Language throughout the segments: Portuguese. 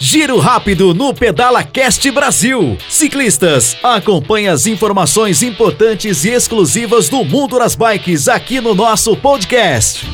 Giro rápido no Pedala Cast Brasil. Ciclistas, acompanhe as informações importantes e exclusivas do mundo das bikes aqui no nosso podcast.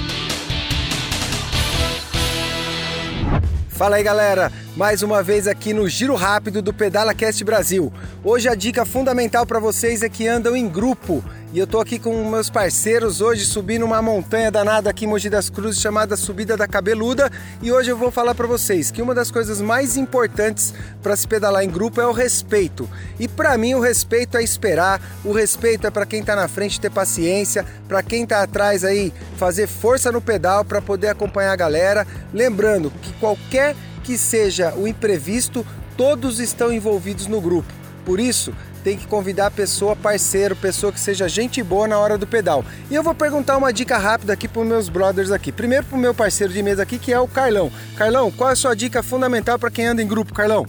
Fala aí galera, mais uma vez aqui no Giro Rápido do Pedala Cast Brasil. Hoje a dica fundamental para vocês é que andam em grupo e eu tô aqui com meus parceiros hoje subindo uma montanha danada aqui em Mogi das Cruzes chamada Subida da Cabeluda e hoje eu vou falar para vocês que uma das coisas mais importantes para se pedalar em grupo é o respeito. E para mim o respeito é esperar, o respeito é para quem tá na frente ter paciência, para quem tá atrás aí fazer força no pedal para poder acompanhar a galera, lembrando que qualquer que seja o imprevisto, todos estão envolvidos no grupo. Por isso, tem que convidar a pessoa parceiro, pessoa que seja gente boa na hora do pedal. E eu vou perguntar uma dica rápida aqui para os meus brothers aqui. Primeiro para o meu parceiro de mesa aqui, que é o Carlão. Carlão, qual é a sua dica fundamental para quem anda em grupo, Carlão?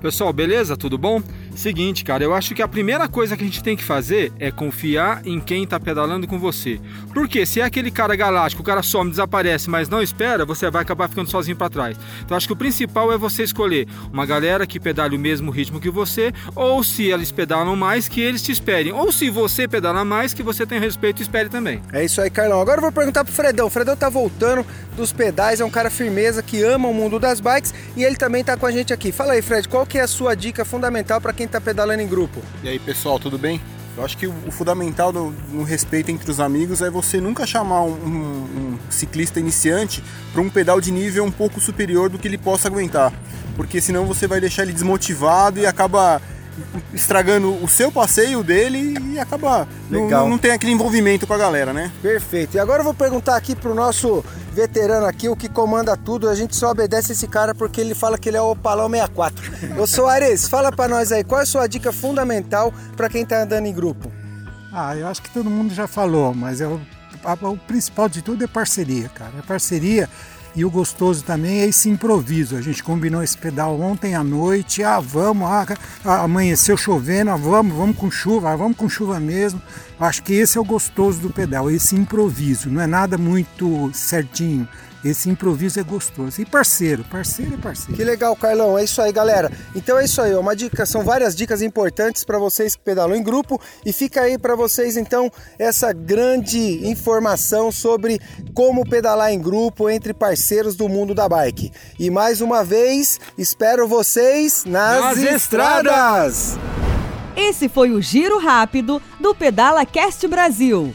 Pessoal, beleza? Tudo bom? Seguinte, cara, eu acho que a primeira coisa que a gente tem que fazer é confiar em quem está pedalando com você. Porque se é aquele cara galáctico, o cara some, desaparece, mas não espera, você vai acabar ficando sozinho para trás. Então acho que o principal é você escolher uma galera que pedale o mesmo ritmo que você, ou se eles pedalam mais, que eles te esperem. Ou se você pedala mais, que você tenha respeito e espere também. É isso aí, Carlão. Agora eu vou perguntar pro Fredão. O Fredão tá voltando dos pedais, é um cara firmeza que ama o mundo das bikes e ele também tá com a gente aqui. Fala aí, Fred, qual que é a sua dica fundamental para quem quem está pedalando em grupo. E aí pessoal, tudo bem? Eu acho que o fundamental no, no respeito entre os amigos é você nunca chamar um, um, um ciclista iniciante para um pedal de nível um pouco superior do que ele possa aguentar, porque senão você vai deixar ele desmotivado e acaba estragando o seu passeio dele e acaba Legal. Não, não tem aquele envolvimento com a galera, né? Perfeito. E agora eu vou perguntar aqui pro nosso veterano aqui, o que comanda tudo, a gente só obedece esse cara porque ele fala que ele é o Opalão 64. Eu sou Ares, fala para nós aí, qual é a sua dica fundamental para quem tá andando em grupo? Ah, eu acho que todo mundo já falou, mas é o, o principal de tudo é parceria, cara. É parceria e o gostoso também é esse improviso. A gente combinou esse pedal ontem à noite. Ah, vamos, ah, amanheceu chovendo, ah, vamos, vamos com chuva, ah, vamos com chuva mesmo. Acho que esse é o gostoso do pedal, esse improviso. Não é nada muito certinho. Esse improviso é gostoso. E parceiro, parceiro é parceiro. Que legal, Carlão. É isso aí, galera. Então é isso aí, uma dica, são várias dicas importantes para vocês que pedalam em grupo e fica aí para vocês então essa grande informação sobre como pedalar em grupo entre parceiros do mundo da bike. E mais uma vez, espero vocês nas, nas estradas. Esse foi o giro rápido do Pedala Cast Brasil.